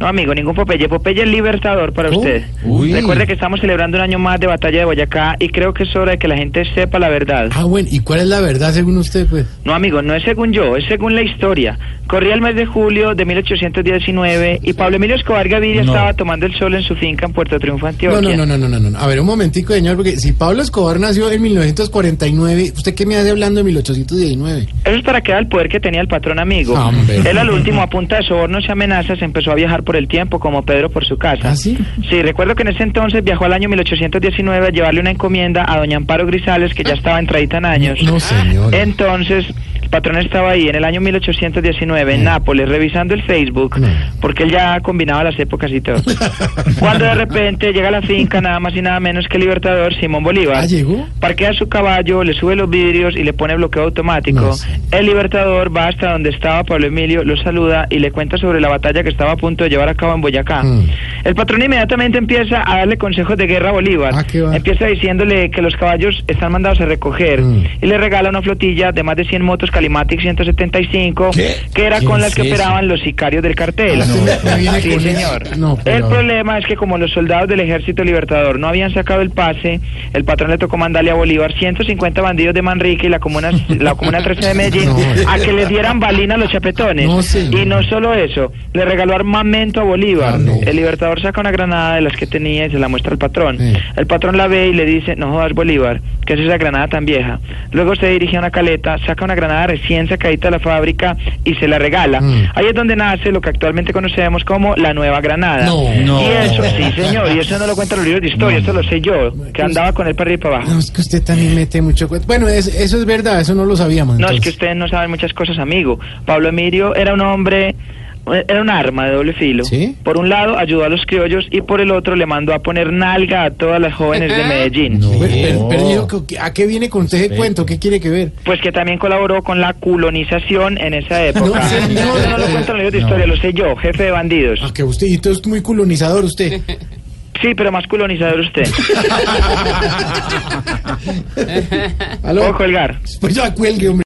No, amigo, ningún Popeye. Popeye es libertador para usted. Uy. Recuerde que estamos celebrando un año más de batalla de Boyacá y creo que es hora de que la gente sepa la verdad. Ah, bueno, ¿y cuál es la verdad según usted, pues? No, amigo, no es según yo, es según la historia. Corría el mes de julio de 1819 y Pablo Emilio Escobar Gaviria No. estaba tomando el sol en su finca en Puerto Triunfo, Antioquia. no, no, no, no, no, no. A ver, un momentico, señor, porque si Pablo Escobar nació en 1949, ¿usted qué me hace hablando de 1819? Eso es para que da el poder que tenía el patrón amigo. Hombre. Él al último, a punta de sobornos y amenazas, empezó a viajar por el tiempo como Pedro por su casa. ¿Ah, sí? Sí, recuerdo que en ese entonces viajó al año 1819 a llevarle una encomienda a doña Amparo Grisales, que ya estaba entradita en años. No, señor. Entonces, el patrón estaba ahí en el año 1819 en Mm. Nápoles, revisando el Facebook, No. porque él ya combinaba las épocas y todo. Cuando de repente llega a la finca nada más y nada menos que el libertador Simón Bolívar. ¿Ah, llegó? Parquea su caballo, le sube los vidrios y le pone bloqueo automático. No. El libertador va hasta donde estaba Pablo Emilio, lo saluda y le cuenta sobre la batalla que estaba a punto de llevar a cabo en Boyacá. Mm. El patrón inmediatamente empieza a darle consejos de guerra a Bolívar. Ah. Empieza diciéndole que los caballos están mandados a recoger Mm. y le regala una flotilla de más de 100 motos Calimatic 175 ¿Qué? que era ¿Qué con las es que operaban los sicarios del cartel. Ah, no, Sí, señor. pero- El problema es que como los soldados del ejército libertador no habían sacado el pase, el patrón le tocó mandarle a Bolívar 150 bandidos de Manrique y la comuna, la comuna 13 de Medellín No. a que les dieran balina a los chapetones. Y no solo eso, le regaló armamento a Bolívar. Ah, no. El libertador saca una granada de las que tenía y se la muestra al patrón. Sí. El patrón la ve y le dice, no jodas Bolívar, ¿qué es esa granada tan vieja? Luego se dirige a una caleta, saca una granada recién sacadita de la fábrica y se la regala. Mm. Ahí es donde nace lo que actualmente conocemos como la nueva granada. No. No. Y eso, sí señor, y eso no lo cuentan los libros de historia, eso lo sé yo, que andaba con él para arriba y para abajo. No, es que usted también mete mucho. Bueno, es- eso es verdad, eso no lo sabíamos. No, es que ustedes no saben muchas cosas, amigo. Pablo Emilio era un hombre, era un arma de doble filo. ¿Sí? Por un lado ayudó a los criollos y por el otro le mandó a poner nalga a todas las jóvenes de Medellín. No, pero, pero- pero dijo que- ¿a qué viene con usted ese cuento? ¿Qué quiere que ver? Pues que también colaboró con la colonización en esa época. No, señor. Eso no lo cuentan los libros de historia, lo sé yo, jefe de bandidos. Ah, que usted, y es muy colonizador usted. Sí, pero más colonizador usted. ¿Aló? Puedo colgar. Pues ya cuelgue, hombre.